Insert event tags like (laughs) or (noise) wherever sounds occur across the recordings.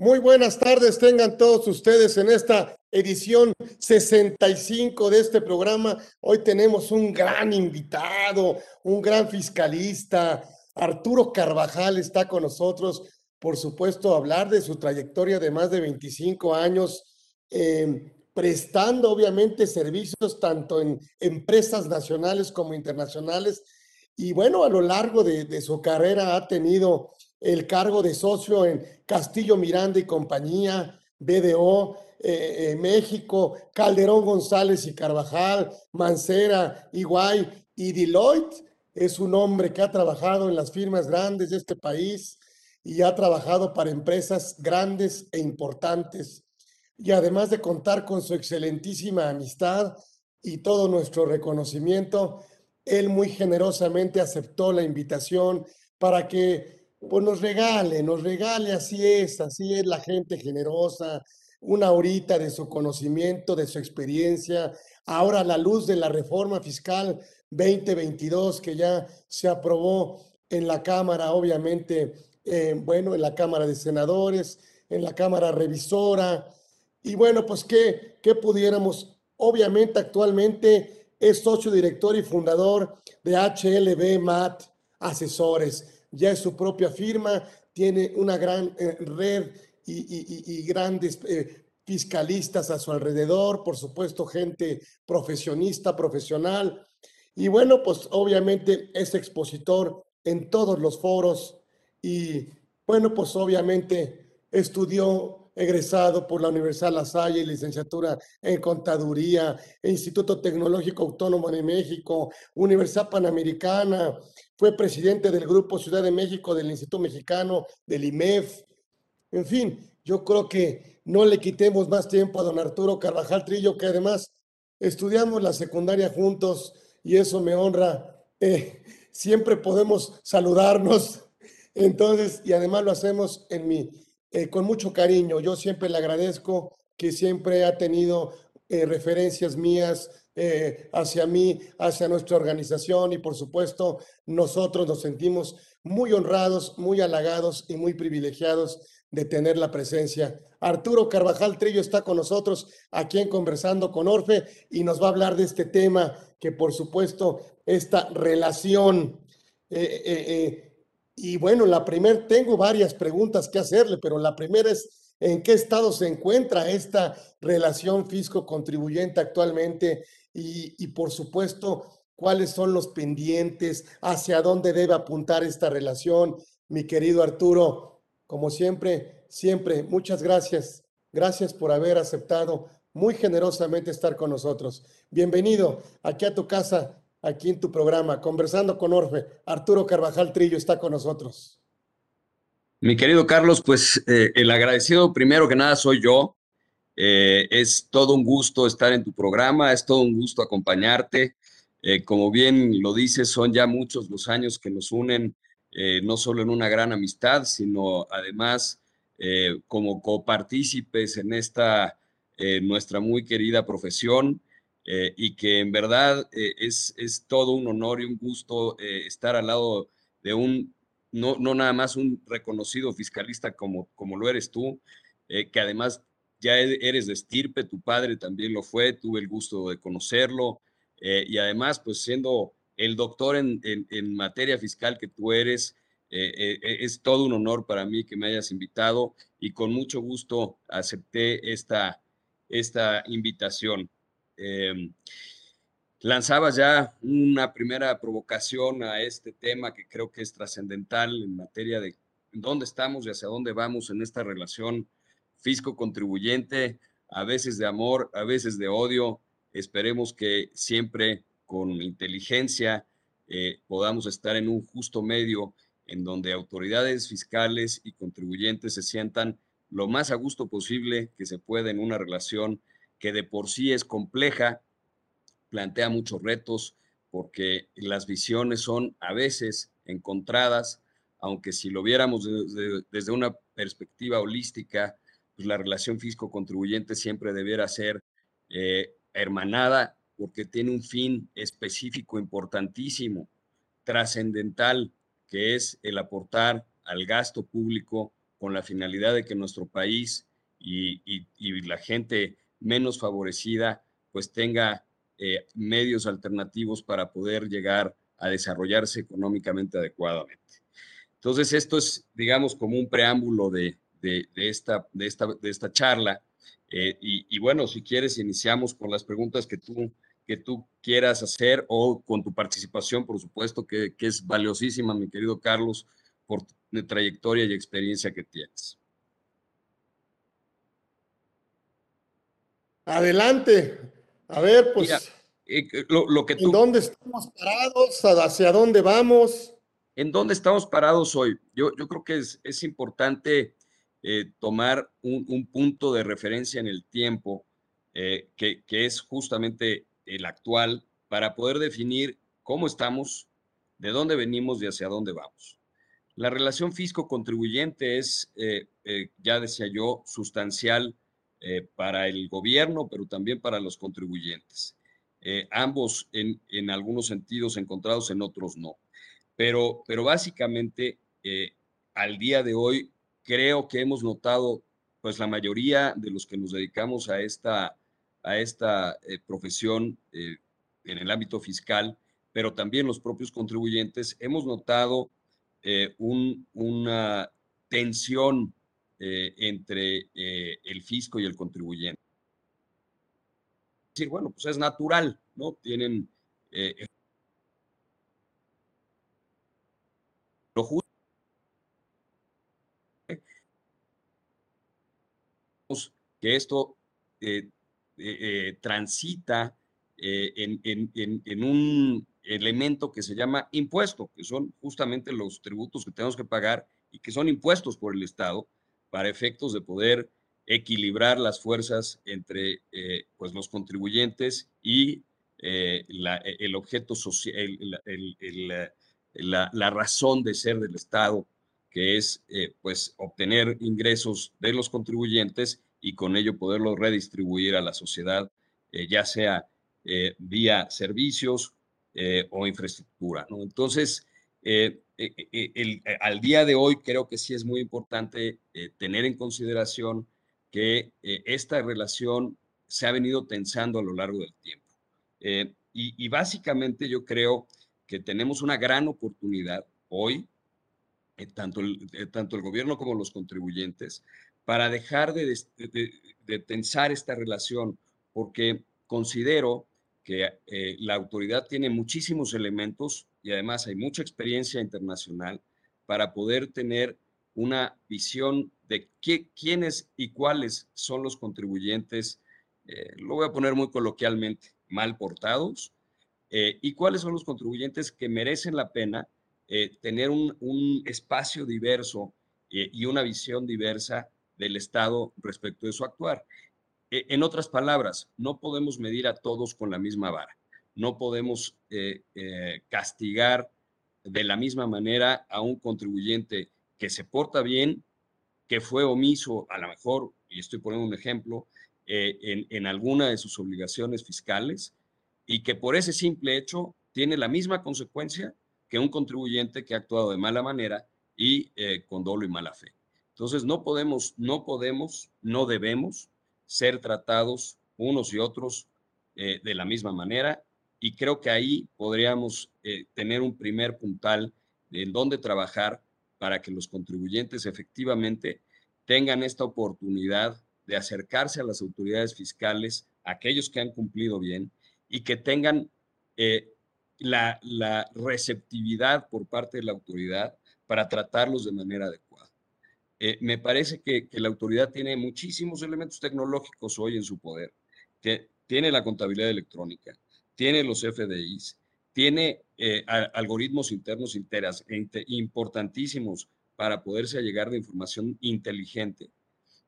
Muy buenas tardes, tengan todos ustedes en esta edición 65 de este programa. Hoy tenemos un gran invitado, un gran fiscalista. Arturo Carvajal está con nosotros, por supuesto, hablar de su trayectoria de más de 25 años, eh, prestando obviamente servicios tanto en empresas nacionales como internacionales. Y bueno, a lo largo de su carrera ha tenido el cargo de socio en Castillo Miranda y compañía, BDO, eh, eh, México, Calderón González y Carvajal, Mancera, Iguay y Deloitte. Es un hombre que ha trabajado en las firmas grandes de este país y ha trabajado para empresas grandes e importantes. Y además de contar con su excelentísima amistad y todo nuestro reconocimiento, él muy generosamente aceptó la invitación para que pues nos regale, nos regale, así es, así es la gente generosa, una horita de su conocimiento, de su experiencia. Ahora, a la luz de la reforma fiscal 2022 que ya se aprobó en la Cámara, obviamente, eh, bueno, en la Cámara de Senadores, en la Cámara Revisora. Y bueno, pues que, que pudiéramos, obviamente actualmente es socio director y fundador de HLB MAT Asesores ya es su propia firma, tiene una gran eh, red y, grandes eh, fiscalistas a su alrededor, por supuesto, gente profesionista, profesional. Y bueno, pues obviamente es expositor en todos los foros y bueno, pues obviamente estudió egresado por la Universidad La Salle, licenciatura en Contaduría, Instituto Tecnológico Autónomo de México, Universidad Panamericana, fue presidente del Grupo Ciudad de México del Instituto Mexicano, del IMEF. En fin, yo creo que no le quitemos más tiempo a don Arturo Carvajal Trillo, que además estudiamos la secundaria juntos y eso me honra. Eh, siempre podemos saludarnos. Entonces, y además lo hacemos en mi eh, con mucho cariño. Yo siempre le agradezco que siempre ha tenido eh, referencias mías eh, hacia mí, hacia nuestra organización y por supuesto nosotros nos sentimos muy honrados, muy halagados y muy privilegiados de tener la presencia. Arturo Carvajal Trillo está con nosotros aquí en Conversando con Orfe y nos va a hablar de este tema que por supuesto esta relación y bueno, la primera, tengo varias preguntas que hacerle, pero la primera es, ¿en qué estado se encuentra esta relación fisco-contribuyente actualmente? Y, por supuesto, ¿cuáles son los pendientes? ¿Hacia dónde debe apuntar esta relación? Mi querido Arturo, como siempre, siempre, muchas gracias. Gracias por haber aceptado muy generosamente estar con nosotros. Bienvenido aquí a tu casa aquí en tu programa, conversando con Orfe. Arturo Carvajal Trillo está con nosotros. Mi querido Carlos, pues eh, el agradecido primero que nada soy yo. Eh, es todo un gusto estar en tu programa, es todo un gusto acompañarte. Eh, como bien lo dices, son ya muchos los años que nos unen, no solo en una gran amistad, sino además como copartícipes en esta nuestra muy querida profesión. Eh, y que en verdad eh, es, es, todo un honor y un gusto eh, estar al lado de un, no, no, nada más un reconocido fiscalista como, como lo eres tú, que además ya e, eres de estirpe, tu padre también lo fue, tuve el gusto de conocerlo, y además pues siendo el doctor en, en, en materia fiscal que tú eres, es todo un honor para mí que me hayas invitado y con mucho gusto acepté esta, esta invitación. Eh, lanzabas ya una primera provocación a este tema que creo que es trascendental en materia de dónde estamos y hacia dónde vamos en esta relación fisco-contribuyente, a veces de amor, a veces de odio. Esperemos que siempre con inteligencia eh, podamos estar en un justo medio en donde autoridades fiscales y contribuyentes se sientan lo más a gusto posible que se pueda en una relación que de por sí es compleja, plantea muchos retos porque las visiones son a veces encontradas, aunque si lo viéramos desde, una perspectiva holística, pues la relación fisco-contribuyente siempre debiera ser eh, hermanada porque tiene un fin específico importantísimo, trascendental, que es el aportar al gasto público con la finalidad de que nuestro país y, la gente menos favorecida pues tenga eh, medios alternativos para poder llegar a desarrollarse económicamente adecuadamente. Entonces, esto es, digamos, como un preámbulo de, esta, de, esta, de esta charla. Eh, y, bueno, si quieres, iniciamos con las preguntas que tú, que tú quieras hacer o con tu participación, por supuesto, que, que es valiosísima, mi querido Carlos, por tu trayectoria y experiencia que tienes. Adelante. A ver, pues. Eh, lo, que tú, ¿En dónde estamos parados? ¿Hacia dónde vamos? ¿En dónde estamos parados hoy? Yo, yo creo que es, es importante eh, tomar un, punto de referencia en el tiempo, eh, que, que, es justamente el actual, para poder definir cómo estamos, de dónde venimos y hacia dónde vamos. La relación fisco-contribuyente es, ya decía yo, sustancial para el gobierno, pero también para los contribuyentes. Eh, ambos en, en, algunos sentidos encontrados, en otros no. Pero, pero básicamente, eh, al día de hoy, creo que hemos notado, pues la mayoría de los que nos dedicamos a esta, a esta eh, profesión en el ámbito fiscal, pero también los propios contribuyentes, hemos notado un, una tensión entre el fisco y el contribuyente decir, bueno, pues es natural, ¿no? Tienen eh, lo justo que esto eh, eh, transita en, en, un elemento que se llama impuesto, que son justamente los tributos que tenemos que pagar y que son impuestos por el Estado para efectos de poder equilibrar las fuerzas entre eh, pues los contribuyentes y eh, e, el objeto social, la, la, razón de ser del Estado, que es eh, pues obtener ingresos de los contribuyentes y con ello poderlos redistribuir a la sociedad, ya sea vía servicios o infraestructura. Entonces, el, al día de hoy creo que sí es muy importante tener en consideración que eh, esta relación se ha venido tensando a lo largo del tiempo. Eh, y, básicamente yo creo que tenemos una gran oportunidad hoy, eh, tanto, el, tanto el gobierno como los contribuyentes, para dejar de, de, tensar esta relación, porque considero que la autoridad tiene muchísimos elementos y además hay mucha experiencia internacional para poder tener una visión de qué, quiénes y cuáles son los contribuyentes, eh, lo voy a poner muy coloquialmente, mal portados, eh, y cuáles son los contribuyentes que merecen la pena eh, tener un, un, espacio diverso y una visión diversa del Estado respecto de su actuar. En otras palabras, no podemos medir a todos con la misma vara, no podemos castigar de la misma manera a un contribuyente que se porta bien, que fue omiso a lo mejor, y estoy poniendo un ejemplo, eh, en, alguna de sus obligaciones fiscales y que por ese simple hecho tiene la misma consecuencia que un contribuyente que ha actuado de mala manera y eh, con dolo y mala fe. Entonces no podemos, no podemos, no debemos ser tratados unos y otros eh, de la misma manera y creo que ahí podríamos tener un primer puntal en donde trabajar para que los contribuyentes efectivamente tengan esta oportunidad de acercarse a las autoridades fiscales, aquellos que han cumplido bien, y que tengan eh, la, receptividad por parte de la autoridad para tratarlos de manera adecuada. Eh, me parece que, la autoridad tiene muchísimos elementos tecnológicos hoy en su poder. tiene la contabilidad electrónica, tiene los FDIs, tiene eh, algoritmos internos interas, importantísimos para poderse llegar de información inteligente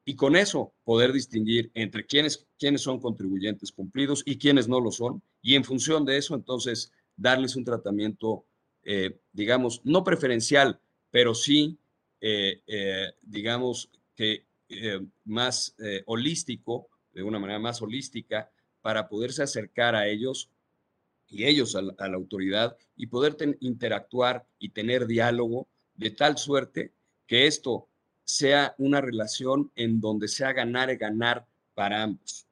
y con eso poder distinguir entre quiénes, quiénes son contribuyentes cumplidos y quiénes no lo son y en función de eso entonces darles un tratamiento, eh, digamos, no preferencial, pero sí, digamos, que más holístico, de una manera más holística, para poderse acercar a ellos y ellos a la, autoridad y poder interactuar y tener diálogo de tal suerte que esto sea una relación en donde sea ganar y ganar para ambos.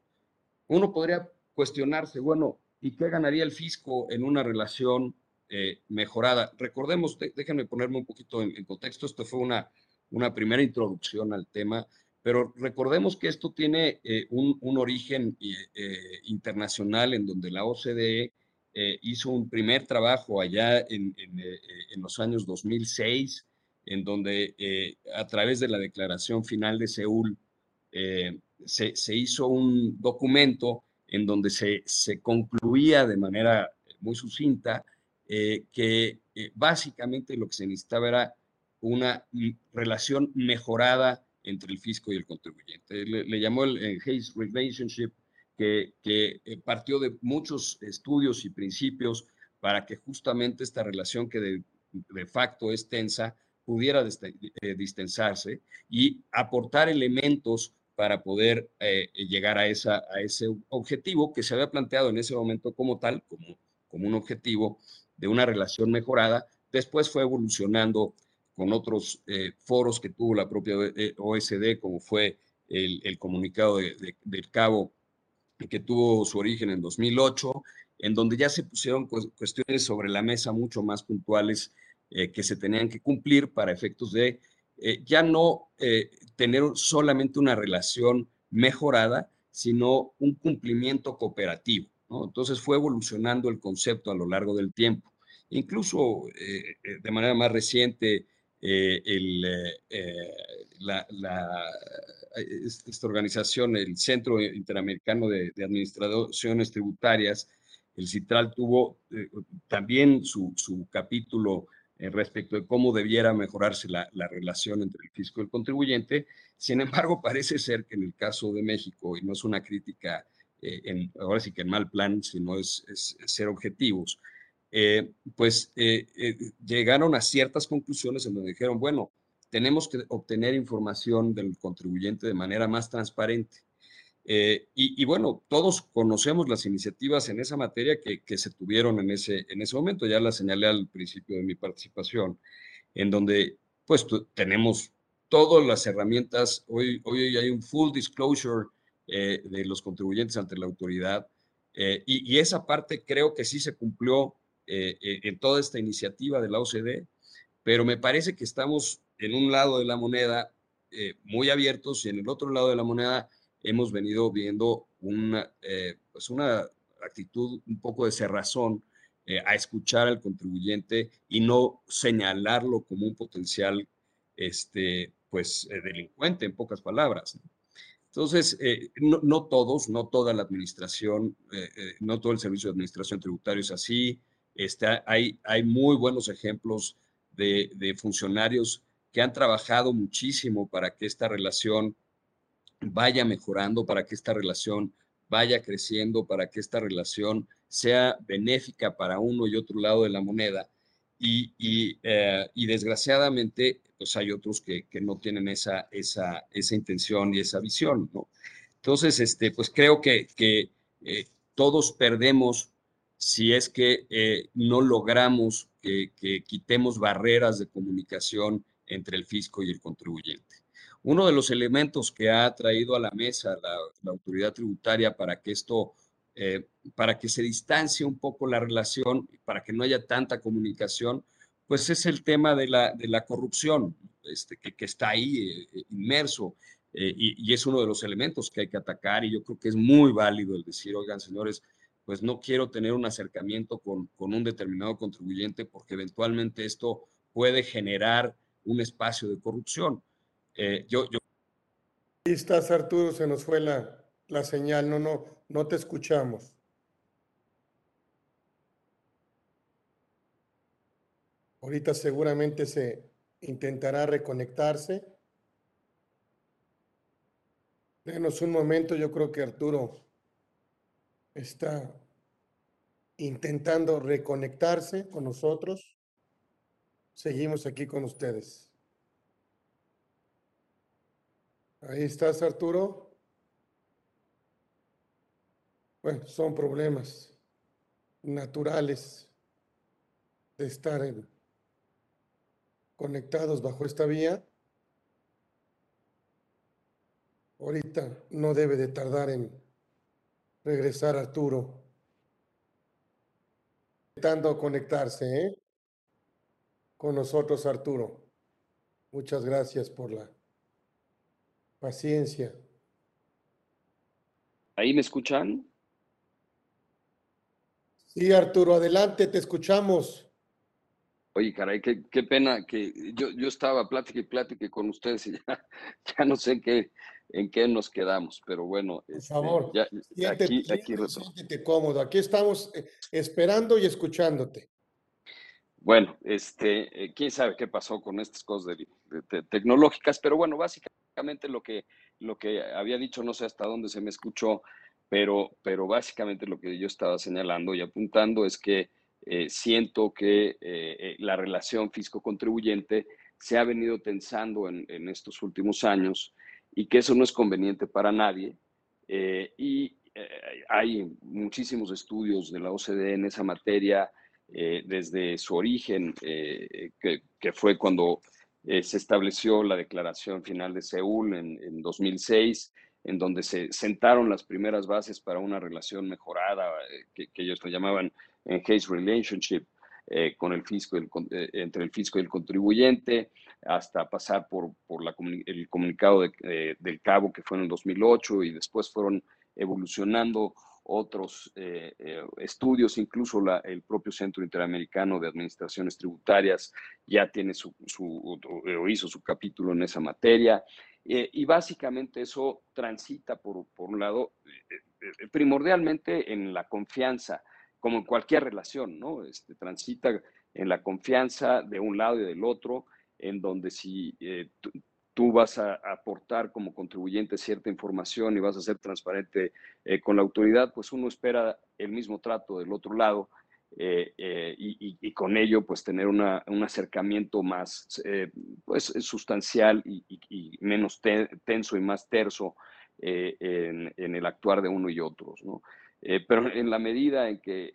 Uno podría cuestionarse, bueno, ¿y qué ganaría el fisco en una relación eh, mejorada? Recordemos, déjenme ponerme un poquito en, contexto, esto fue una, una primera introducción al tema, pero recordemos que esto tiene eh, un, origen eh, internacional en donde la OCDE hizo un primer trabajo allá en, en los años 2006 en donde eh, a través de la declaración final de Seúl eh, se, hizo un documento en donde se, concluía de manera muy sucinta eh, que básicamente lo que se necesitaba era una relación mejorada entre el fisco y el contribuyente. Le, llamó el, Hayes Relationship, que, que partió de muchos estudios y principios para que justamente esta relación que de, de facto es tensa, pudiera eh, distensarse y aportar elementos para poder eh, llegar a, esa, a ese objetivo que se había planteado en ese momento como tal, como, como un objetivo de una relación mejorada. Después fue evolucionando con otros eh, foros que tuvo la propia OSD, como fue el, comunicado de, del Cabo, que tuvo su origen en 2008, en donde ya se pusieron cuestiones sobre la mesa mucho más puntuales eh, que se tenían que cumplir para efectos de eh, ya no eh, tener solamente una relación mejorada, sino un cumplimiento cooperativo. Entonces fue evolucionando el concepto a lo largo del tiempo. Incluso de manera más reciente, el, esta organización, el Centro Interamericano de, Administraciones Tributarias, el CITRAL tuvo también su, su capítulo eh, respecto de cómo debiera mejorarse la, relación entre el fisco y el contribuyente. Sin embargo, (laughs) parece ser que en el caso de México, y no es una crítica, eh, en, ahora sí que en mal plan, sino es, ser objetivos, eh, pues llegaron a ciertas conclusiones en donde dijeron, bueno, tenemos que obtener información del contribuyente de manera más transparente. Eh, y, bueno, todos conocemos las iniciativas en esa materia que, se tuvieron en ese, en ese momento, ya la señalé al principio de mi participación, en donde pues tenemos todas las herramientas, hoy, hoy hay un full disclosure eh, de los contribuyentes ante la autoridad, eh, y, esa parte creo que sí se cumplió en toda esta iniciativa de la OCDE, pero me parece que estamos en un lado de la moneda muy abiertos y en el otro lado de la moneda hemos venido viendo una, eh, pues una actitud un poco de cerrazón eh, a escuchar al contribuyente y no señalarlo como un potencial este, pues, eh, delincuente, en pocas palabras. Entonces, no, no, todos, no toda la administración, no todo el servicio de administración tributaria es así. Este, hay, hay muy buenos ejemplos de, de funcionarios que han trabajado muchísimo para que esta relación vaya mejorando, para que esta relación vaya creciendo, para que esta relación sea benéfica para uno y otro lado de la moneda. Y, y, eh, desgraciadamente, pues hay otros que, no tienen esa, esa, esa intención y esa visión, ¿no? Entonces, este, pues creo que, que eh, todos perdemos si es que eh, no logramos que, que quitemos barreras de comunicación entre el fisco y el contribuyente. Uno de los elementos que ha traído a la mesa la, autoridad tributaria para que esto, eh, para que se distancie un poco la relación, para que no haya tanta comunicación, pues es el tema de la, de la corrupción, este, que, está ahí eh, inmerso. Eh, y, es uno de los elementos que hay que atacar y yo creo que es muy válido el decir, oigan, señores, pues no quiero tener un acercamiento con, con un determinado contribuyente porque eventualmente esto puede generar un espacio de corrupción. Eh, yo, Ahí estás, Arturo, se nos fue la, la señal, no, no, no te escuchamos. Ahorita seguramente se intentará reconectarse. Denos un momento, yo creo que Arturo está intentando reconectarse con nosotros. Seguimos aquí con ustedes. Ahí estás, Arturo. Bueno, son problemas naturales de estar conectados bajo esta vía. Ahorita no debe de tardar en regresar Arturo. Intentando conectarse, ¿eh? Con nosotros, Arturo. Muchas gracias por la paciencia. ¿Ahí me escuchan? Sí, Arturo, adelante, te escuchamos. Oye, caray, qué, qué pena que yo, yo estaba plática y plática con ustedes y (laughs) ya, ya no sé qué, en qué nos quedamos, pero bueno. Por este, favor, ya, siéntete, aquí, aquí siéntete cómodo. Aquí estamos eh, esperando y escuchándote. Bueno, este, eh, quién sabe qué pasó con estas cosas de, de, tecnológicas, pero bueno, básicamente lo que, lo que había dicho, no sé hasta dónde se me escuchó, pero, pero básicamente lo que yo estaba señalando y apuntando es que eh, siento que eh, eh, la relación fisco-contribuyente se ha venido tensando en, en, estos últimos años y que eso no es conveniente para nadie. y hay muchísimos estudios de la OCDE en esa materia desde su origen, que, que, fue cuando se estableció la Declaración Final de Seúl en, en 2006 en donde se sentaron las primeras bases para una relación mejorada, que, que ellos lo llamaban en case relationship eh, con el fisco el, eh, entre el fisco y el contribuyente, hasta pasar por, por la, el comunicado de, eh, del Cabo que fue en el 2008 y después fueron evolucionando otros eh, eh, estudios, incluso la, el propio Centro Interamericano de Administraciones Tributarias ya tiene su, su o hizo su capítulo en esa materia. Eh, y básicamente eso transita, por, por un lado, primordialmente en la confianza como en cualquier relación, ¿no? Este, transita en la confianza de un lado y del otro, en donde si eh, tú vas a, aportar como contribuyente cierta información y vas a ser transparente eh, con la autoridad, pues uno espera el mismo trato del otro lado eh, eh y, con ello pues tener una, un acercamiento más eh, pues sustancial y, menos te, tenso y más terso en, en, el actuar de uno y otros, ¿no? Pero en la medida en que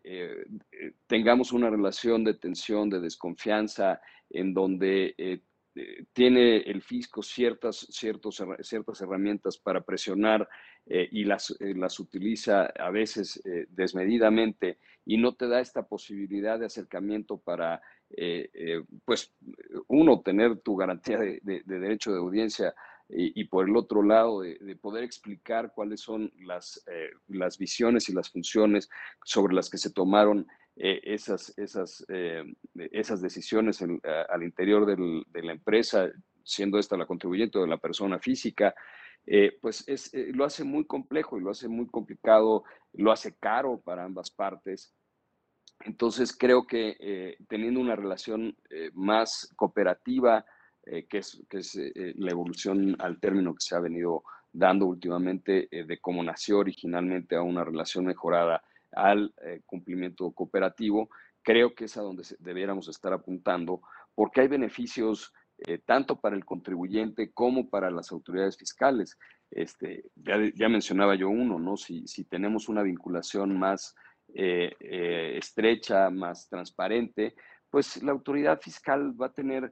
tengamos una relación de tensión, de desconfianza, en donde tiene el fisco ciertas, ciertos, ciertas herramientas para presionar y las, las utiliza a veces desmedidamente y no te da esta posibilidad de acercamiento para, pues, uno, tener tu garantía de, de, de derecho de audiencia y, por el otro lado de, de poder explicar cuáles son las, eh, las visiones y las funciones sobre las que se tomaron eh, esas, esas, eh, esas decisiones al interior de la empresa, siendo esta la contribuyente de la persona física, eh, pues es, lo hace muy complejo y lo hace muy complicado, lo hace caro para ambas partes. Entonces creo que teniendo una relación más cooperativa, eh, que es, que es eh, la evolución al término que se ha venido dando últimamente eh, de cómo nació originalmente a una relación mejorada al eh, cumplimiento cooperativo, creo que es a donde debiéramos estar apuntando, porque hay beneficios eh, tanto para el contribuyente como para las autoridades fiscales. Este, ya, mencionaba yo uno, ¿no? Si, si tenemos una vinculación más eh, eh, estrecha, más transparente, pues la autoridad fiscal va a tener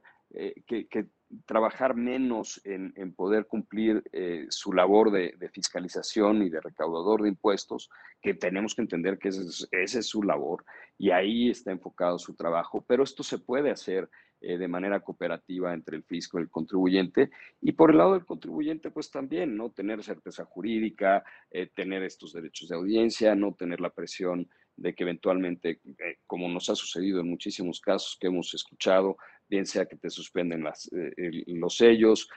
que, trabajar menos en, poder cumplir su labor de, fiscalización y de recaudador de impuestos, que tenemos que entender que esa es, esa es su labor y ahí está enfocado su trabajo, pero esto se puede hacer eh, de manera cooperativa entre el fisco y el contribuyente. Y por el lado del contribuyente, pues también, ¿no? Tener certeza jurídica, eh, tener estos derechos de audiencia, no tener la presión de que eventualmente, eh, como nos ha sucedido en muchísimos casos que hemos escuchado, bien sea que te suspenden los sellos,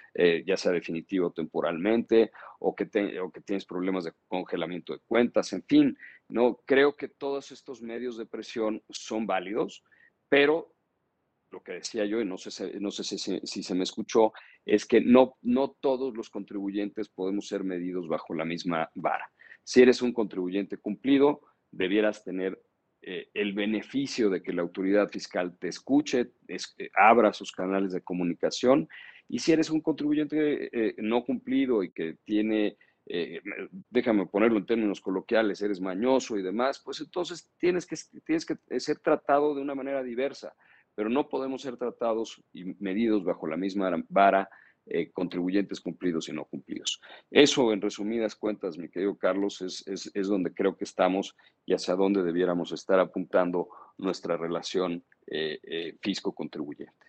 ya sea definitivo temporalmente, o que, o que tienes problemas de congelamiento de cuentas, en fin, no creo que todos estos medios de presión son válidos, pero lo que decía yo, y no sé, no sé si, se me escuchó, es que no, todos los contribuyentes podemos ser medidos bajo la misma vara. Si eres un contribuyente cumplido, debieras tener eh, el beneficio de que la autoridad fiscal te escuche, es, eh, abra sus canales de comunicación. Y si eres un contribuyente eh, no cumplido y que tiene, eh, déjame ponerlo en términos coloquiales, eres mañoso y demás, pues entonces tienes que, tienes que ser tratado de una manera diversa, pero no podemos ser tratados y medidos bajo la misma vara eh, contribuyentes cumplidos y no cumplidos. Eso, en resumidas cuentas, mi querido Carlos, es, es, donde creo que estamos y hacia dónde debiéramos estar apuntando nuestra relación eh, eh, fisco-contribuyente.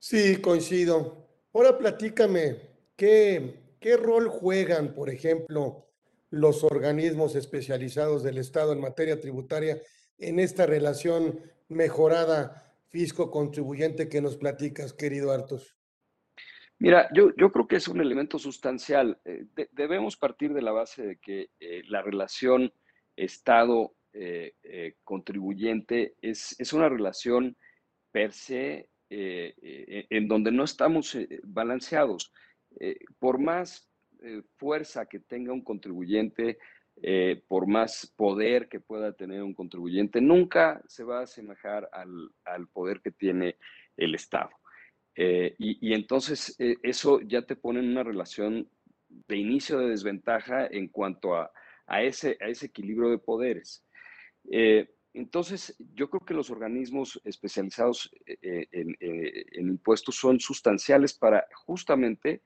Sí, coincido. Ahora platícame, ¿qué, ¿qué rol juegan, por ejemplo, los organismos especializados del Estado en materia tributaria en esta relación mejorada fisco-contribuyente que nos platicas, querido Artos? Mira, yo, yo creo que es un elemento sustancial. Eh, debemos partir de la base de que eh, la relación Estado-contribuyente eh, es, es, una relación per se en donde no estamos balanceados. por más fuerza que tenga un contribuyente, eh, por más poder que pueda tener un contribuyente, nunca se va a asemejar al, poder que tiene el Estado. Eh, y, entonces eh, eso ya te pone en una relación de inicio de desventaja en cuanto a, ese, equilibrio de poderes. entonces, yo creo que los organismos especializados en, impuestos son sustanciales para justamente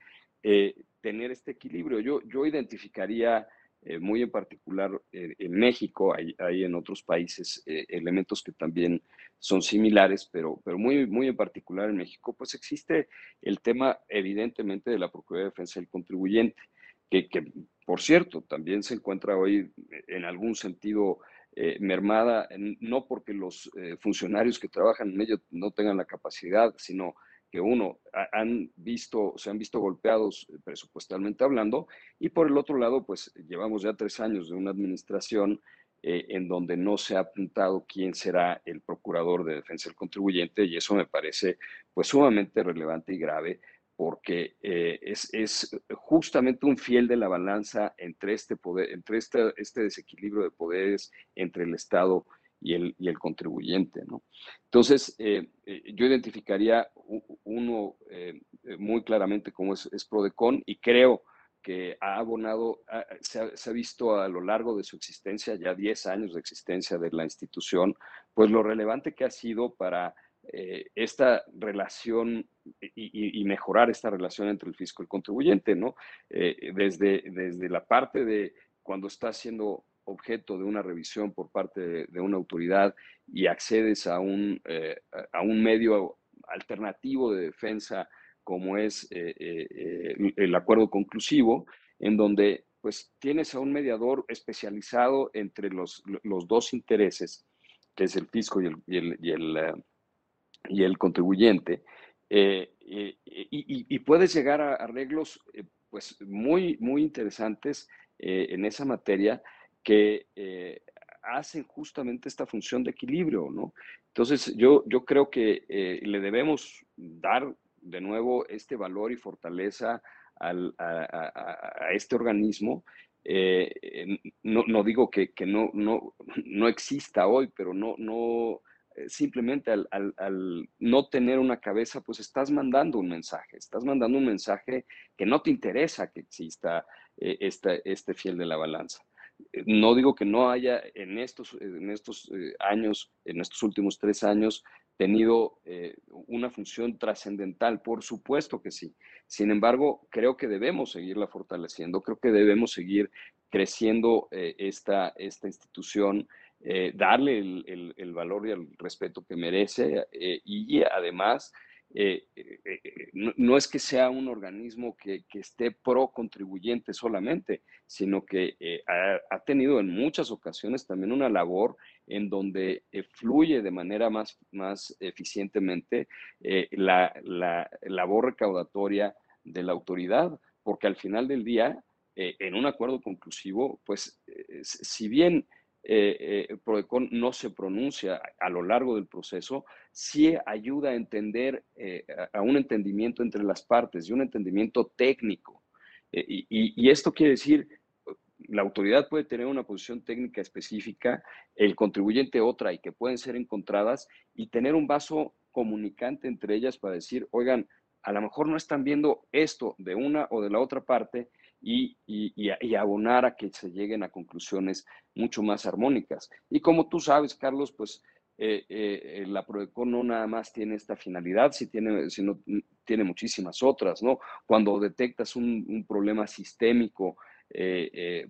tener este equilibrio. Yo, yo identificaría eh, muy en particular eh, en México, hay, hay, en otros países eh, elementos que también son similares, pero, pero muy, muy en particular en México, pues existe el tema evidentemente de la Procuraduría de Defensa del Contribuyente, que, que por cierto también se encuentra hoy en algún sentido mermada, no porque los funcionarios que trabajan en ello no tengan la capacidad, sino que uno, han visto, se han visto golpeados eh, presupuestalmente hablando, y por el otro lado, pues llevamos ya tres años de una administración eh, en donde no se ha apuntado quién será el procurador de defensa del contribuyente, y eso me parece pues sumamente relevante y grave, porque eh, es, es, justamente un fiel de la balanza entre este poder, entre este, este desequilibrio de poderes entre el Estado y y el contribuyente. ¿no? Entonces, eh, eh, yo identificaría uno eh, muy claramente como es, Prodecon y creo que ha abonado, se, ha, visto a lo largo de su existencia, ya 10 años de existencia de la institución, pues lo relevante que ha sido para esta relación y, y, mejorar esta relación entre el fisco y el contribuyente, ¿no? desde, desde la parte de cuando está haciendo objeto de una revisión por parte de, una autoridad y accedes a un, eh, a un medio alternativo de defensa como es eh, eh, el acuerdo conclusivo, en donde pues tienes a un mediador especializado entre los, los dos intereses, que es el fisco y el, y el, y el, contribuyente, y, puedes llegar a arreglos pues muy, muy interesantes en esa materia que eh, hacen justamente esta función de equilibrio, ¿no? Entonces, yo, yo creo que eh, le debemos dar de nuevo este valor y fortaleza al, a, este organismo. Eh, no, no, digo que, que, no, no, no exista hoy, pero no, no simplemente al, al, no tener una cabeza, pues estás mandando un mensaje, estás mandando un mensaje que no te interesa que exista este, este fiel de la balanza. No digo que no haya en estos, en estos eh, años, en estos últimos tres años, tenido eh, una función trascendental, por supuesto que sí. Sin embargo, creo que debemos seguirla fortaleciendo, creo que debemos seguir creciendo eh, esta, esta institución, darle el, el, valor y el respeto que merece y además eh, eh, eh, no, es que sea un organismo que, esté pro contribuyente solamente, sino que ha, tenido en muchas ocasiones también una labor en donde fluye de manera más, más eficientemente la, la, labor recaudatoria de la autoridad, porque al final del día, en un acuerdo conclusivo, pues si bien eh, eh Prodecon no se pronuncia a, lo largo del proceso, sí ayuda a entender, eh, a, un entendimiento entre las partes y un entendimiento técnico. Eh, y, esto quiere decir, la autoridad puede tener una posición técnica específica, el contribuyente otra y que pueden ser encontradas y tener un vaso comunicante entre ellas para decir, oigan, a lo mejor no están viendo esto de una o de la otra parte y, abonar a que se lleguen a conclusiones mucho más armónicas. Y como tú sabes, Carlos, pues la Prodecon no nada más tiene esta finalidad, tiene, sino tiene muchísimas otras, ¿no? Cuando detectas un, problema sistémico,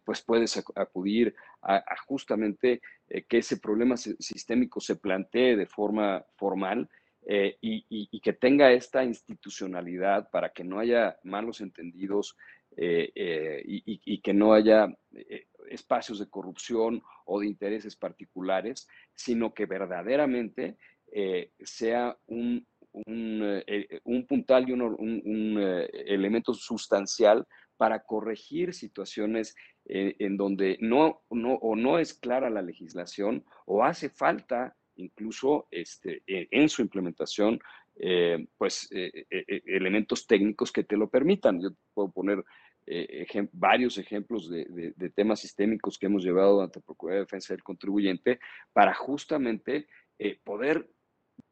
pues puedes acudir a, justamente que ese problema sistémico se plantee de forma formal y, que tenga esta institucionalidad para que no haya malos entendidos y, que no haya espacios de corrupción o de intereses particulares, sino que verdaderamente eh, sea un, un, eh, puntal y un, eh, elemento sustancial para corregir situaciones en donde no, no, o no es clara la legislación o hace falta incluso este, en su implementación pues elementos técnicos que te lo permitan. Yo puedo poner eh, varios ejemplos de, temas sistémicos que hemos llevado ante Procuraduría de Defensa del Contribuyente para justamente eh, poder,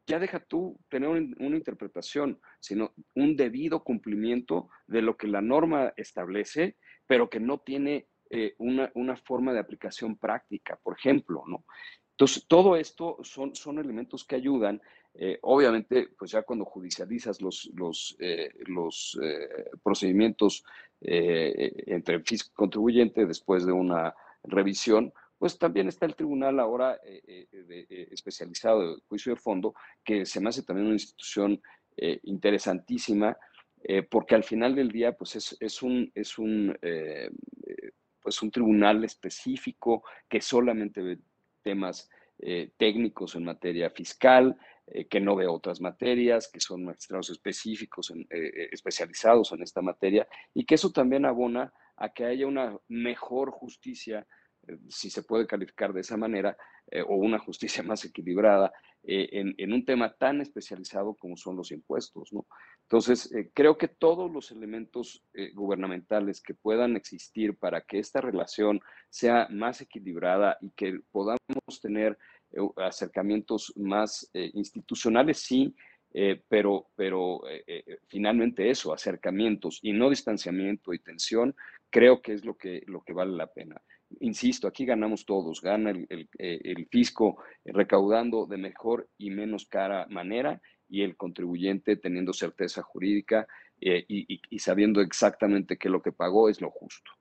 ya deja tú tener una interpretación, sino un debido cumplimiento de lo que la norma establece, pero que no tiene eh, una, una, forma de aplicación práctica, por ejemplo, ¿no? Entonces, todo esto son, son elementos que ayudan eh, obviamente, pues ya cuando judicializas los, los, eh, eh, procedimientos entre fisco y contribuyente después de una revisión, pues también está el tribunal ahora especializado de juicio de fondo, que se me hace también una institución interesantísima, porque al final del día, pues es, es un, es un, pues un tribunal específico que solamente temas técnicos en materia fiscal, eh, que no ve otras materias, que son magistrados específicos, eh, eh, especializados en esta materia, y que eso también abona a que haya una mejor justicia, si se puede calificar de esa manera, o una justicia (laughs) más equilibrada en, un tema tan especializado como son los impuestos. ¿no? Entonces, creo que todos los elementos gubernamentales que puedan existir para que esta relación sea más equilibrada y que podamos tener eh, acercamientos más eh, institucionales, sí, eh, pero, pero finalmente eso, acercamientos y no distanciamiento y tensión, creo que es lo que, lo que vale la pena. Insisto, aquí ganamos todos, gana el, fisco recaudando de mejor y menos cara manera y el contribuyente teniendo certeza jurídica y, y sabiendo exactamente que lo que pagó es lo justo.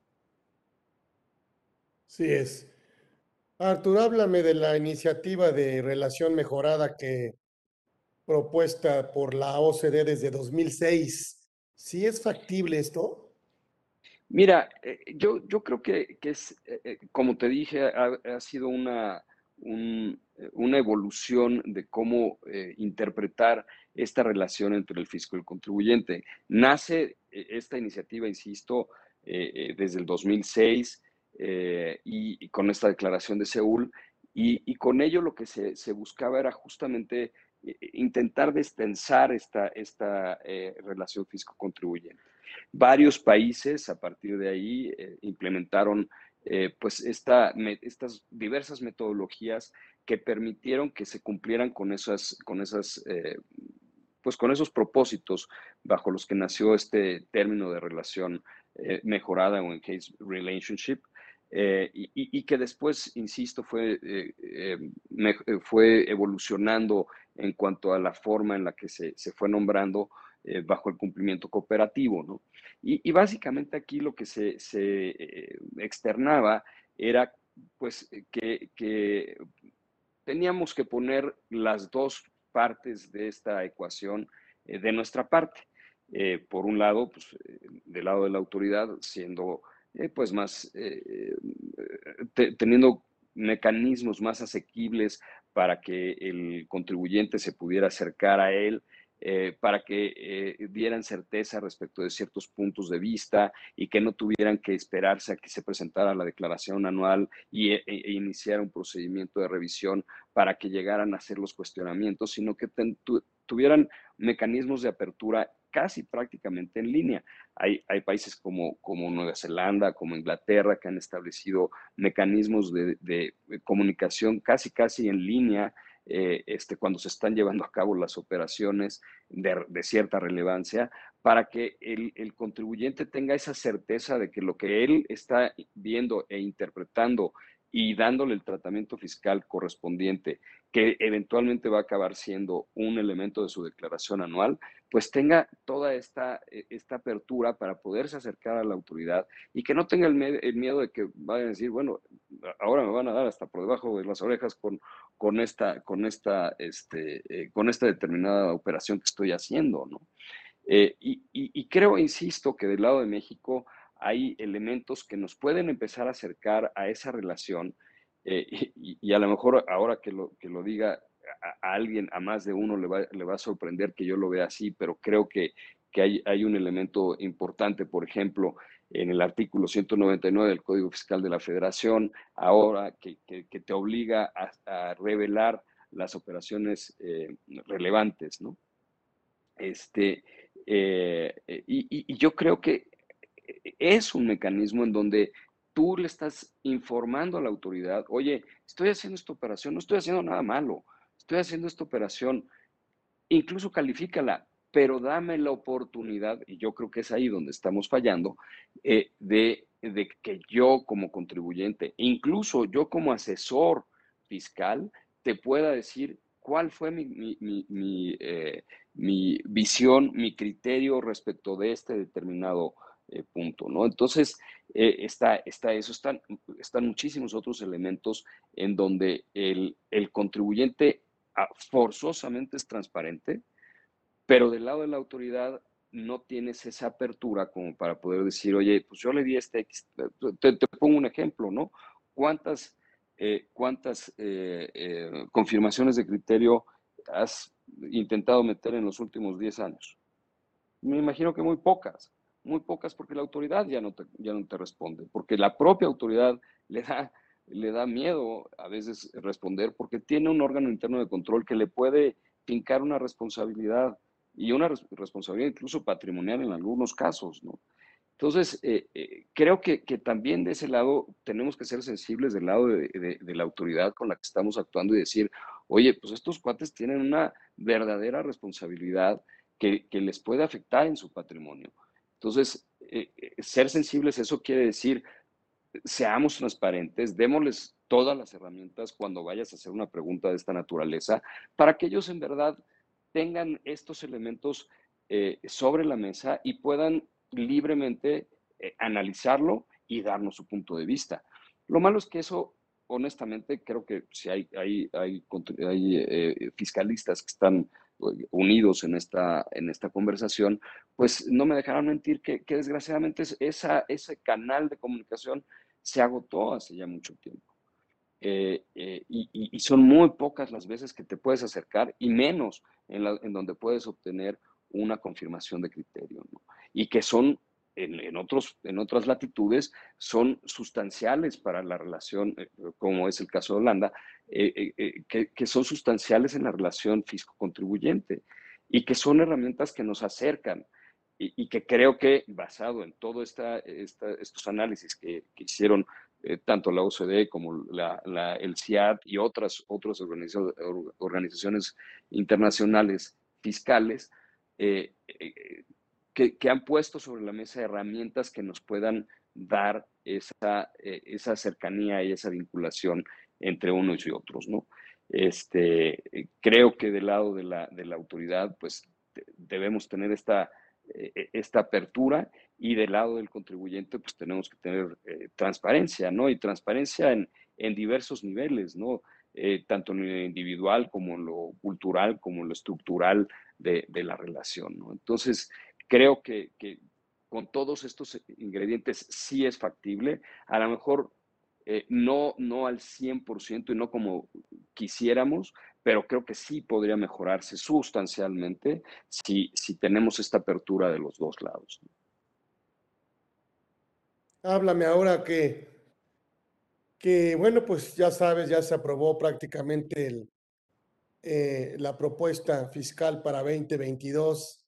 Sí es. Artur, háblame de la iniciativa de relación mejorada que propuesta por la OCDE desde 2006. ¿Sí es factible esto? Mira, eh, yo, yo creo que, es, eh, eh, como te dije, ha, sido una, una evolución de cómo interpretar esta relación entre el fisco y el contribuyente. Nace esta iniciativa, insisto, desde el 2006 eh, y, con esta declaración de Seúl. Y, con ello lo que se, buscaba era justamente intentar destensar esta, esta relación fisco-contribuyente. Varios países a partir de ahí implementaron pues esta, estas diversas metodologías que permitieron que se cumplieran con esas, con esas pues con esos propósitos bajo los que nació este término de relación mejorada o en case relationship, eh, y, que después, insisto, fue, eh, eh, fue evolucionando en cuanto a la forma en la que se, se fue nombrando bajo el cumplimiento cooperativo. ¿no? Y, básicamente aquí lo que se, se externaba era pues que, que, teníamos que poner las dos partes de esta ecuación de nuestra parte. por un lado, pues, del lado de la autoridad, siendo eh, pues más, eh, eh, teniendo mecanismos más asequibles para que el contribuyente se pudiera acercar a él, para que dieran certeza respecto de ciertos puntos de vista y que no tuvieran que esperarse a que se presentara la declaración anual y, e, e iniciara un procedimiento de revisión para que llegaran a hacer los cuestionamientos, sino que tuvieran mecanismos de apertura casi prácticamente en línea. Hay, países como, como Nueva Zelanda, como Inglaterra, que han establecido mecanismos de, comunicación casi, casi en línea eh, este, cuando se están llevando a cabo las operaciones de, cierta relevancia, para que el, el, contribuyente tenga esa certeza de que lo que él está viendo e interpretando y dándole el tratamiento fiscal correspondiente que eventualmente va a acabar siendo un elemento de su declaración anual, pues tenga toda esta, e, esta apertura para poderse acercar a la autoridad y que no tenga el, miedo de que vayan a decir, bueno, ahora me van a dar hasta por debajo de las orejas con, con, esta, con, esta, este, eh, con esta determinada operación que estoy haciendo, ¿no? Eh, y, y creo, insisto, que del lado de México hay elementos que nos pueden empezar a acercar a esa relación eh, y, a lo mejor ahora que lo, que lo diga a, alguien, a más de uno le va, le va, a sorprender que yo lo vea así, pero creo que, que hay, hay, un elemento importante, por ejemplo, en el artículo 199 del Código Fiscal de la Federación, ahora que, te obliga a, revelar las operaciones eh, relevantes, ¿no? Este, eh, y, y, yo creo que es un mecanismo en donde tú le estás informando a la autoridad, oye, estoy haciendo esta operación, no estoy haciendo nada malo, estoy haciendo esta operación, incluso califícala, pero dame la oportunidad, y yo creo que es ahí donde estamos fallando, eh, de, que yo como contribuyente, incluso yo como asesor fiscal, te pueda decir cuál fue mi, mi, eh, mi visión, mi criterio respecto de este determinado eh, punto, ¿no? Entonces, eh, está, está eso, están, están muchísimos otros elementos en donde el, contribuyente ah, forzosamente es transparente, pero del lado de la autoridad no tienes esa apertura como para poder decir, oye, pues yo le di este, te, pongo un ejemplo, ¿no? ¿Cuántas, eh, cuántas confirmaciones de criterio has intentado meter en los últimos 10 años? Me imagino que muy pocas muy pocas porque la autoridad ya no te, ya no te responde, porque la propia autoridad le da, le da miedo a veces responder porque tiene un órgano interno de control que le puede fincar una responsabilidad y una responsabilidad incluso patrimonial en algunos casos, ¿no? Entonces, eh, eh, creo que, que, también de ese lado tenemos que ser sensibles del lado de, de, la autoridad con la que estamos actuando y decir, oye, pues estos cuates tienen una verdadera responsabilidad que, que les puede afectar en su patrimonio. Entonces, eh, eh, ser sensibles, eso quiere decir, seamos transparentes, démosles todas las herramientas cuando vayas a hacer una pregunta de esta naturaleza, para que ellos en verdad tengan estos elementos eh, sobre la mesa y puedan libremente analizarlo y darnos su punto de vista. Lo malo es que eso, honestamente, creo que si hay, hay, hay, hay fiscalistas que están unidos en esta, en esta conversación, pues no me dejarán mentir que, desgraciadamente ese canal de comunicación se agotó hace ya mucho tiempo. Eh, eh, y, son muy pocas las veces que te puedes acercar y menos en, en donde puedes obtener una confirmación de criterio, y que son en, otros, en otras latitudes son sustanciales para la relación, eh, como es el caso de Holanda, eh, eh, que, son sustanciales en la relación fisco-contribuyente y que son herramientas que nos acercan y, que creo que basado en todos esta, estos análisis que, hicieron tanto la OCDE como la, el CIAT y otras, otras organizaciones internacionales fiscales, que, han puesto sobre la mesa herramientas que nos puedan dar esa, eh, esa cercanía y esa vinculación entre unos y otros, ¿no? Este, creo que del lado de la, de la autoridad, pues debemos tener esta, eh, eh, esta apertura y del lado del contribuyente, pues tenemos que tener transparencia, ¿no? Y transparencia en, en diversos niveles, ¿no? tanto en lo individual como en lo cultural, como en lo estructural de, de la relación, ¿no? Entonces, Creo que, con todos estos ingredientes sí es factible. A lo mejor eh, no, no al 100% y no como quisiéramos, pero creo que sí podría mejorarse sustancialmente si, si tenemos esta apertura de los dos lados. Háblame ahora que, que, bueno, pues ya sabes, ya se aprobó prácticamente eh, la propuesta fiscal para 2022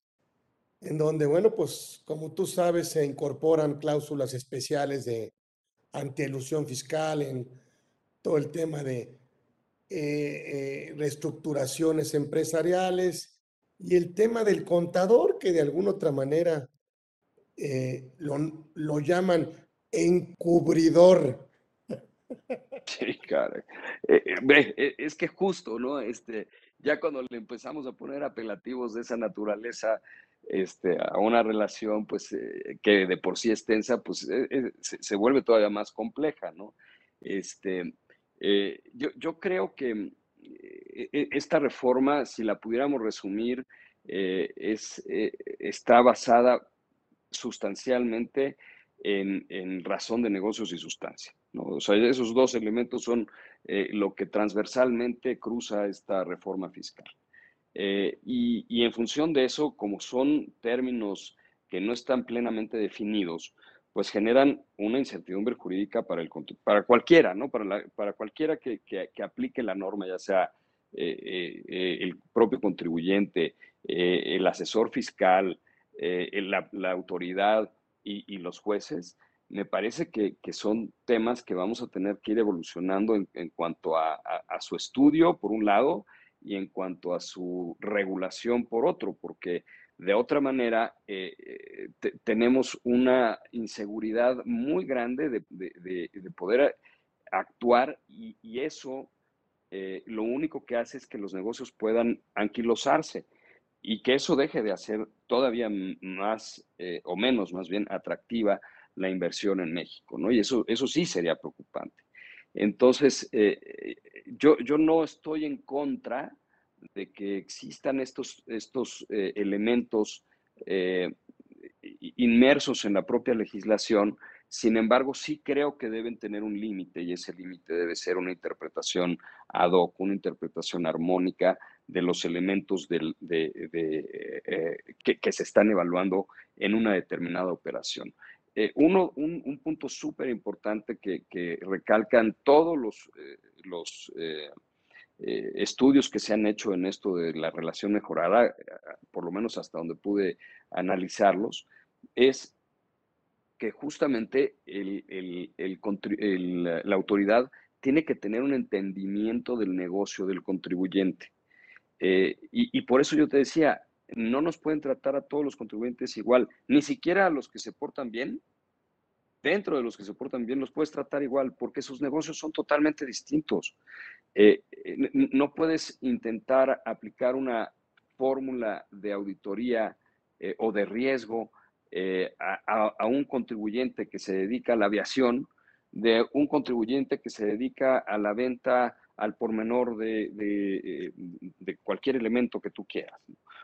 en donde, bueno, pues como tú sabes, se incorporan cláusulas especiales de antielusión fiscal en todo el tema de eh, eh, reestructuraciones empresariales y el tema del contador, que de alguna otra manera lo, lo, llaman encubridor Sí, cara. Eh, eh, es que justo, ¿no? Este, ya cuando le empezamos a poner apelativos de esa naturaleza este, a una relación, pues, que de por sí es tensa, pues se, vuelve todavía más compleja, ¿no? Este, yo, yo creo que esta reforma, si la pudiéramos resumir, es, está basada sustancialmente en, razón de negocios y sustancia. O sea, esos dos elementos son eh, lo que transversalmente cruza esta reforma fiscal. Eh, y, en función de eso, como son términos que no están plenamente definidos, pues generan una incertidumbre jurídica para, el, para cualquiera, ¿no? Para, para cualquiera que, que, aplique la norma, ya sea eh, el propio contribuyente, el asesor fiscal, la autoridad y, los jueces, me parece que, son temas que vamos a tener que ir evolucionando en, cuanto a, su estudio, por un lado, y en cuanto a su regulación, por otro, porque de otra manera eh, eh, tenemos una inseguridad muy grande de, poder actuar y, eso eh, lo único que hace es que los negocios puedan anquilosarse y que eso deje de hacer todavía más eh, o menos, más bien atractiva la inversión en México, ¿no? Y eso, eso sí sería preocupante. Entonces, eh, eh, yo, yo no estoy en contra de que existan estos, estos elementos inmersos en la propia legislación, sin embargo, sí creo que deben tener un límite y ese límite debe ser una interpretación ad hoc, una interpretación armónica de los elementos de, eh, que, se están evaluando en una determinada operación. Eh, uno, un, punto súper importante que, recalcan todos los, eh, los estudios que se han hecho en esto de la relación mejorada, por lo menos hasta donde pude analizarlos, es que justamente la autoridad tiene que tener un entendimiento del negocio del contribuyente. Eh, y, por eso yo te decía, no nos pueden tratar a todos los contribuyentes igual, ni siquiera a los que se portan bien. Dentro de los que se portan bien los puedes tratar igual, porque sus negocios son totalmente distintos. Eh, no puedes intentar aplicar una fórmula de auditoría eh, o de riesgo a, un contribuyente que se dedica a la aviación, de un contribuyente que se dedica a la venta al por menor de, eh, de, cualquier elemento que tú quieras.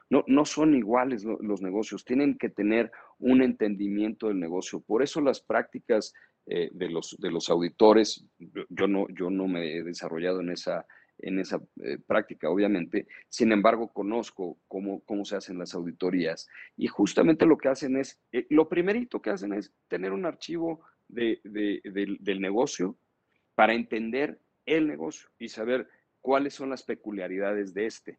No, no son iguales los negocios, tienen que tener un entendimiento del negocio. Por eso las prácticas eh, de, los, de los auditores, yo no, yo no me he desarrollado en esa, en esa eh, práctica, obviamente. Sin embargo, conozco cómo, cómo se hacen las auditorías. Y justamente lo que hacen es, lo primerito que hacen es tener un archivo de, del, del negocio para entender el negocio y saber cuáles son las peculiaridades de este.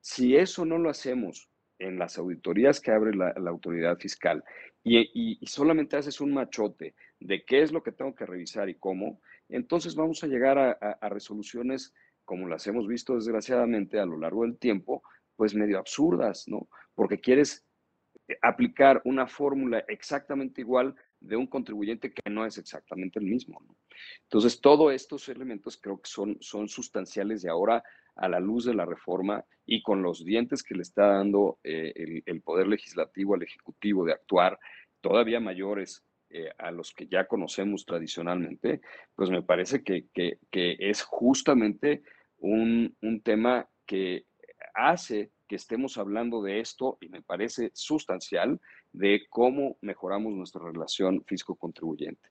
Si eso no lo hacemos en las auditorías que abre la, autoridad fiscal y, solamente haces un machote de qué es lo que tengo que revisar y cómo, entonces vamos a llegar a, resoluciones como las hemos visto desgraciadamente a lo largo del tiempo, pues medio absurdas, ¿no? Porque quieres aplicar una fórmula exactamente igual de un contribuyente que no es exactamente el mismo. Entonces, todos estos elementos creo que son, son sustanciales de ahora a la luz de la reforma y con los dientes que le está dando eh, el, Poder Legislativo al Ejecutivo de actuar todavía mayores eh, a los que ya conocemos tradicionalmente, pues me parece que, es justamente un, un tema que hace que estemos hablando de esto y me parece sustancial de cómo mejoramos nuestra relación fisco-contribuyente.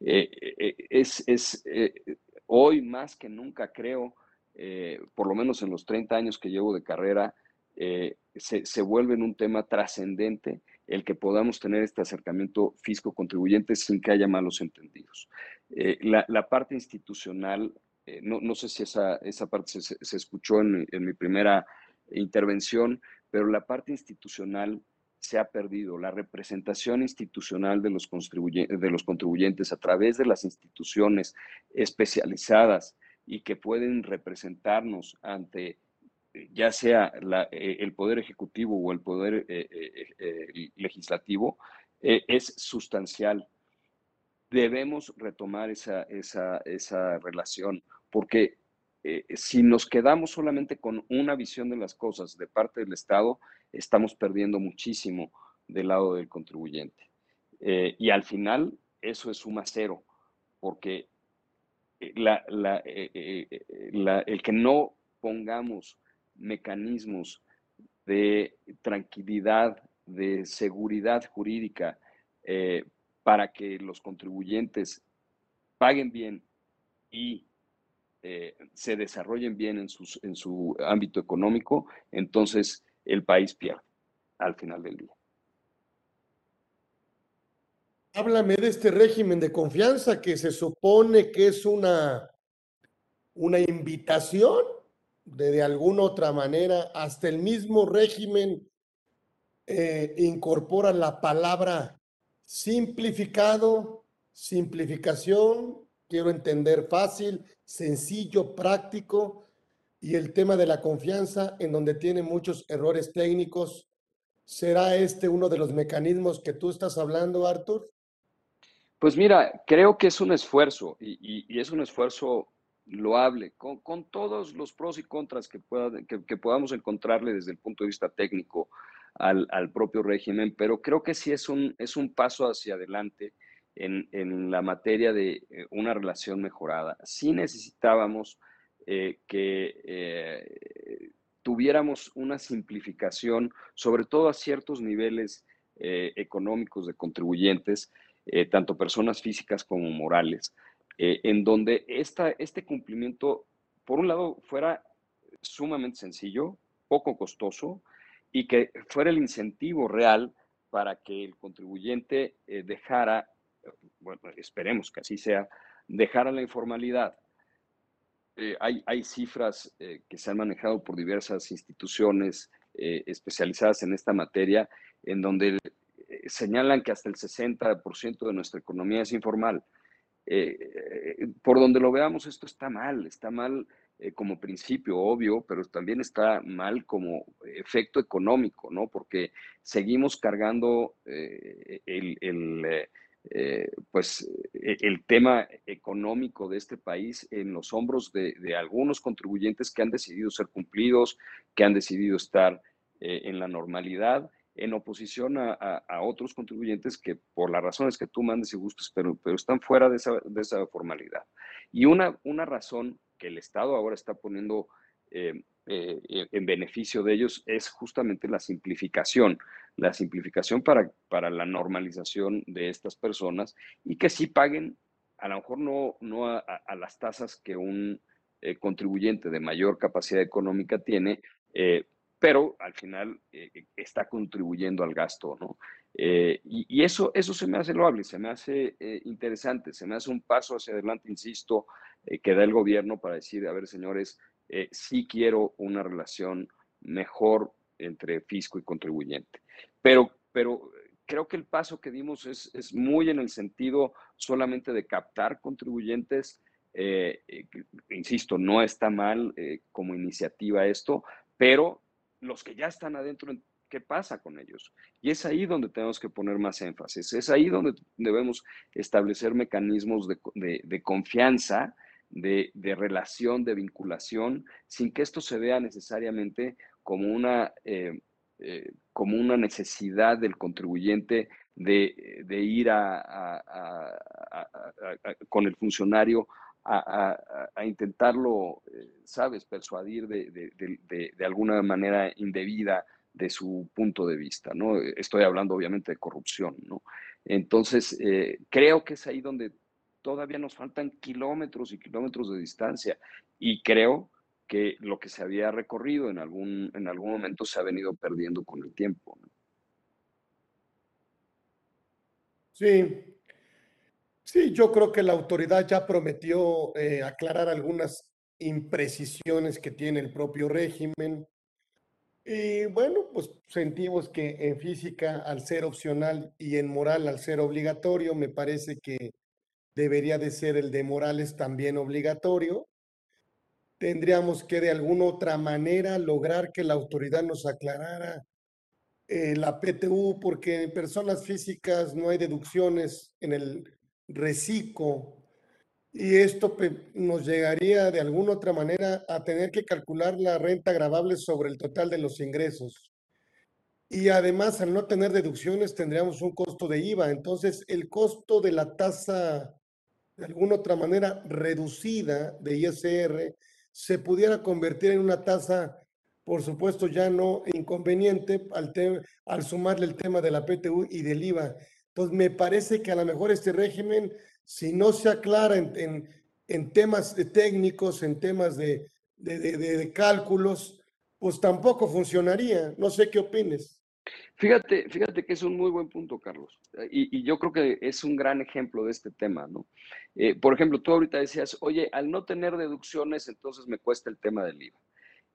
Eh, eh, es, eh, hoy más que nunca creo, por lo menos en los 30 años que llevo de carrera, se, se, vuelve un tema trascendente el que podamos tener este acercamiento fisco-contribuyente sin que haya malos entendidos. La, parte institucional, no, sé si esa, esa parte se, escuchó en, en mi primera intervención, pero la parte institucional se ha perdido. La representación institucional de los, contribuyentes a través de las instituciones especializadas y que pueden representarnos ante ya sea eh, el poder ejecutivo o el poder eh, eh, legislativo, es sustancial. debemos retomar esa, esa, esa relación, porque eh, si nos quedamos solamente con una visión de las cosas de parte del Estado, estamos perdiendo muchísimo del lado del contribuyente. Eh, y al final, eso es suma cero, porque eh, la, el que no pongamos mecanismos de tranquilidad, de seguridad jurídica, para que los contribuyentes paguen bien y eh, se desarrollen bien en, sus, en su ámbito económico, entonces el país pierde al final del día. Háblame de este régimen de confianza que se supone que es una, una invitación de, de alguna otra manera, hasta el mismo régimen eh, incorpora la palabra Simplificado, simplificación, quiero entender fácil, sencillo, práctico, y el tema de la confianza, en donde tiene muchos errores técnicos. ¿Será este uno de los mecanismos que tú estás hablando, Arthur? Pues mira, creo que es un esfuerzo y, es un esfuerzo loable, con, con, todos los pros y contras que, pueda, que podamos encontrarle desde el punto de vista técnico al, al, propio régimen, pero creo que sí es un, es un paso hacia adelante en, en la materia de eh, una relación mejorada. Sí necesitábamos eh, que eh, tuviéramos una simplificación, sobre todo a ciertos niveles eh, económicos de contribuyentes, tanto personas físicas como morales, en donde esta, este cumplimiento, por un lado, fuera sumamente sencillo, poco costoso, y que fuera el incentivo real para que el contribuyente dejara, bueno, esperemos que así sea, dejara la informalidad. Eh, hay, hay, cifras eh, que se han manejado por diversas instituciones eh, especializadas en esta materia, en donde eh, señalan que hasta el 60% de nuestra economía es informal. por donde lo veamos, esto está mal, está mal eh, como principio obvio, pero también está mal como efecto económico, ¿no? Porque seguimos cargando eh, el, el eh, pues, e, el tema económico de este país en los hombros de, algunos contribuyentes que han decidido ser cumplidos, que han decidido estar en la normalidad en oposición a, otros contribuyentes que por las razones que tú mandes y gustes, pero, están fuera de esa, formalidad. Y una, una razón que el Estado ahora está poniendo eh, eh, en beneficio de ellos es justamente la simplificación, la simplificación para, para la normalización de estas personas y que sí paguen, a lo mejor no, no a, las tasas que un eh, contribuyente de mayor capacidad económica tiene, eh, pero al final eh, está contribuyendo al gasto, ¿no? Eh, y, eso, eso se me hace loable, se me hace eh, interesante, se me hace un paso hacia adelante, insisto, eh, que da el gobierno para decir, a ver, señores, sí quiero una relación mejor entre fisco y contribuyente. Pero, pero creo que el paso que dimos es, es muy en el sentido solamente de captar contribuyentes. insisto, no está mal como iniciativa esto, pero los que ya están adentro, ¿qué pasa con ellos? Y es ahí donde tenemos que poner más énfasis, es ahí donde debemos establecer mecanismos de, de, de confianza, de, de, relación, de vinculación, sin que esto se vea necesariamente como una, eh, eh, como una necesidad del contribuyente de, de ir a, con el funcionario a, intentarlo, eh, sabes, persuadir de, de, de, alguna manera indebida de su punto de vista, ¿no? Estoy hablando obviamente de corrupción, ¿no? Entonces, creo que es ahí donde todavía nos faltan kilómetros y kilómetros de distancia y creo que lo que se había recorrido en algún, en algún momento se ha venido perdiendo con el tiempo. ¿no? Sí, Sí, yo creo que la autoridad ya prometió eh, aclarar algunas imprecisiones que tiene el propio régimen. Y bueno, pues sentimos que en física, al ser opcional y en moral, al ser obligatorio, me parece que debería de ser el de morales también obligatorio. Tendríamos que de alguna otra manera lograr que la autoridad nos aclarara eh, la PTU, porque en personas físicas no hay deducciones en el reciclo y esto nos llegaría de alguna otra manera a tener que calcular la renta grabable sobre el total de los ingresos. Y además, al no tener deducciones, tendríamos un costo de IVA. Entonces, el costo de la tasa, de alguna otra manera reducida de ISR, se pudiera convertir en una tasa, por supuesto, ya no inconveniente al, al sumarle el tema de la PTU y del IVA. Entonces, me parece que a lo mejor este régimen, si no se aclara en, en, temas de técnicos, en temas de, de, de, de cálculos, pues tampoco funcionaría. No sé qué opines. Fíjate, fíjate que es un muy buen punto, Carlos. Y, yo creo que es un gran ejemplo de este tema, ¿no? Eh, por ejemplo, tú ahorita decías, oye, al no tener deducciones, entonces me cuesta el tema del IVA.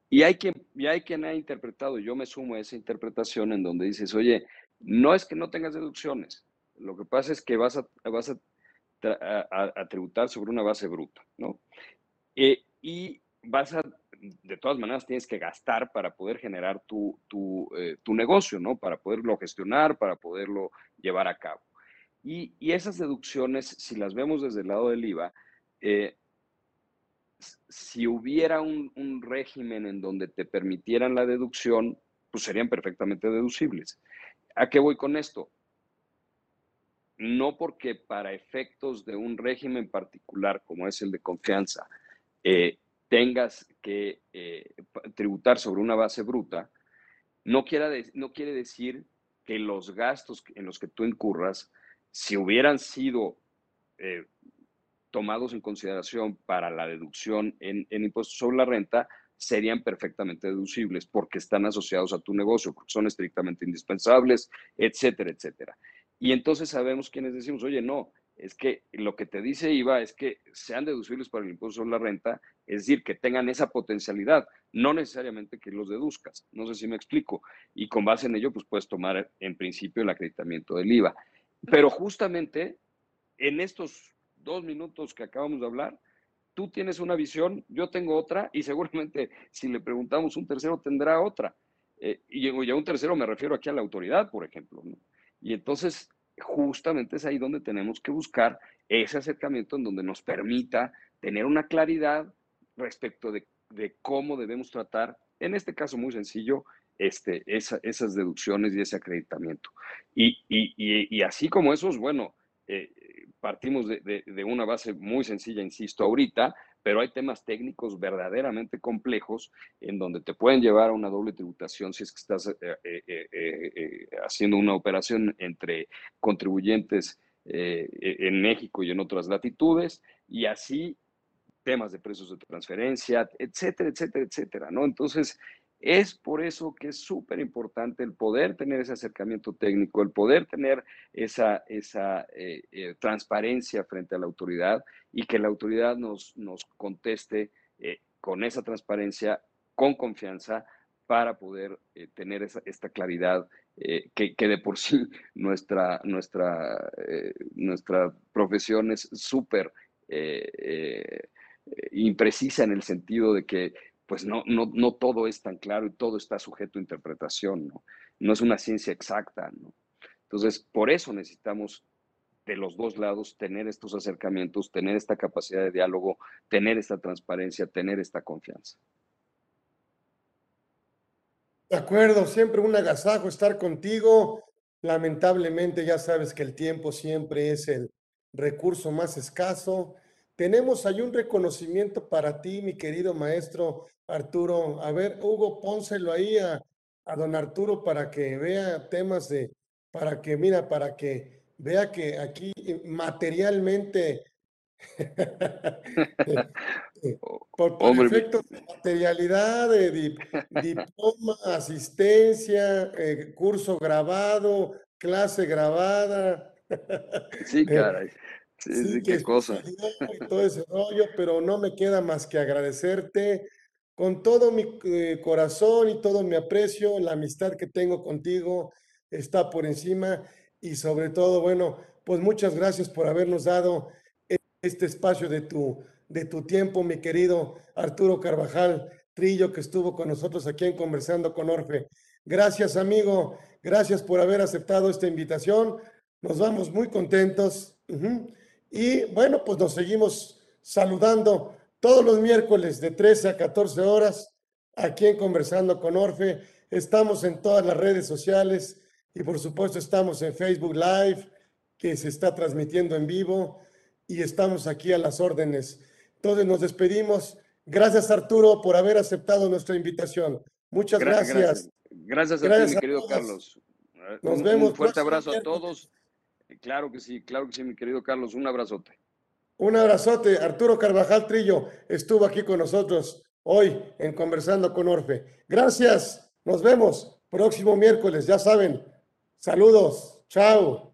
Y hay quien, y hay quien ha interpretado, yo me sumo a esa interpretación en donde dices, oye, no es que no tengas deducciones, lo que pasa es que vas a, vas a, tributar sobre una base bruta, ¿no? Eh, y vas a de todas maneras tienes que gastar para poder generar tu, tu, eh, tu negocio, ¿no? Para poderlo gestionar, para poderlo llevar a cabo. Y, y, esas deducciones, si las vemos desde el lado del IVA, eh, si hubiera un, un, régimen en donde te permitieran la deducción, pues serían perfectamente deducibles. ¿A qué voy con esto? No porque para efectos de un régimen particular como es el de confianza, eh, tengas que eh, tributar sobre una base bruta, no, no quiere decir que los gastos en los que tú incurras, si hubieran sido eh, tomados en consideración para la deducción en, en impuestos sobre la renta, serían perfectamente deducibles porque están asociados a tu negocio, porque son estrictamente indispensables, etcétera, etcétera. Y entonces sabemos quienes decimos, oye, no, es que lo que te dice IVA es que sean deducibles para el impuesto sobre la renta, es decir, que tengan esa potencialidad, no necesariamente que los deduzcas. No sé si me explico. Y con base en ello, pues puedes tomar en principio el acreditamiento del IVA. Pero justamente en estos dos minutos que acabamos de hablar, tú tienes una visión, yo tengo otra, y seguramente si le preguntamos un tercero tendrá otra. Eh, y, a un tercero me refiero aquí a la autoridad, por ejemplo. Y entonces justamente es ahí donde tenemos que buscar ese acercamiento en donde nos permita tener una claridad respecto de, cómo debemos tratar, en este caso muy sencillo, este, esas deducciones y ese acreditamiento. Y, así como esos, bueno, eh, partimos de, de, una base muy sencilla, insisto, ahorita, pero hay temas técnicos verdaderamente complejos en donde te pueden llevar a una doble tributación si es que estás eh, eh, haciendo una operación entre contribuyentes en México y en otras latitudes, y así temas de precios de transferencia, etcétera, etcétera, etcétera, ¿no? Entonces, es por eso que es súper importante el poder tener ese acercamiento técnico, el poder tener esa, esa eh, eh, transparencia frente a la autoridad y que la autoridad nos, nos conteste eh, con esa transparencia, con confianza, para poder tener esa, esta claridad que, que, de por sí (laughs) nuestra, nuestra, nuestra profesión es súper imprecisa en el sentido de que pues no, no, no todo es tan claro y todo está sujeto a interpretación, ¿no? No es una ciencia exacta, ¿no? Entonces, por eso necesitamos de los dos lados tener estos acercamientos, tener esta capacidad de diálogo, tener esta transparencia, tener esta confianza. De acuerdo, siempre un agasajo estar contigo. Lamentablemente ya sabes que el tiempo siempre es el recurso más escaso. Tenemos ahí un reconocimiento para ti, mi querido maestro Arturo. A ver, Hugo, pónselo ahí a, don Arturo para que vea temas de, para que, mira, para que vea que aquí materialmente, (laughs) por, efectos de materialidad, de diploma, asistencia, eh, curso grabado, clase grabada. Sí, (laughs) caray. Sí, qué cosa. todo ese rollo, pero no me queda más que agradecerte con todo mi eh, corazón y todo mi aprecio, la amistad que tengo contigo está por encima y sobre todo, bueno, pues muchas gracias por habernos dado este espacio de tu, de tu tiempo, mi querido Arturo Carvajal Trillo, que estuvo con nosotros aquí en Conversando con Orfe. Gracias, amigo. Gracias por haber aceptado esta invitación. Nos vamos muy contentos Y bueno, pues nos seguimos saludando todos los miércoles de 13 a 14 horas aquí en Conversando con Orfe. Estamos en todas las redes sociales y por supuesto estamos en Facebook Live, que se está transmitiendo en vivo y estamos aquí a las órdenes. Entonces nos despedimos. Gracias Arturo por haber aceptado nuestra invitación. Muchas gracias. Gracias, a ti, mi querido Carlos. Nos vemos. Un fuerte abrazo a todos. Claro que sí, claro que sí, mi querido Carlos. Un abrazote. Un abrazote. Arturo Carvajal Trillo estuvo aquí con nosotros hoy en Conversando con Orfe. Gracias. Nos vemos próximo miércoles, ya saben. Saludos. Chao.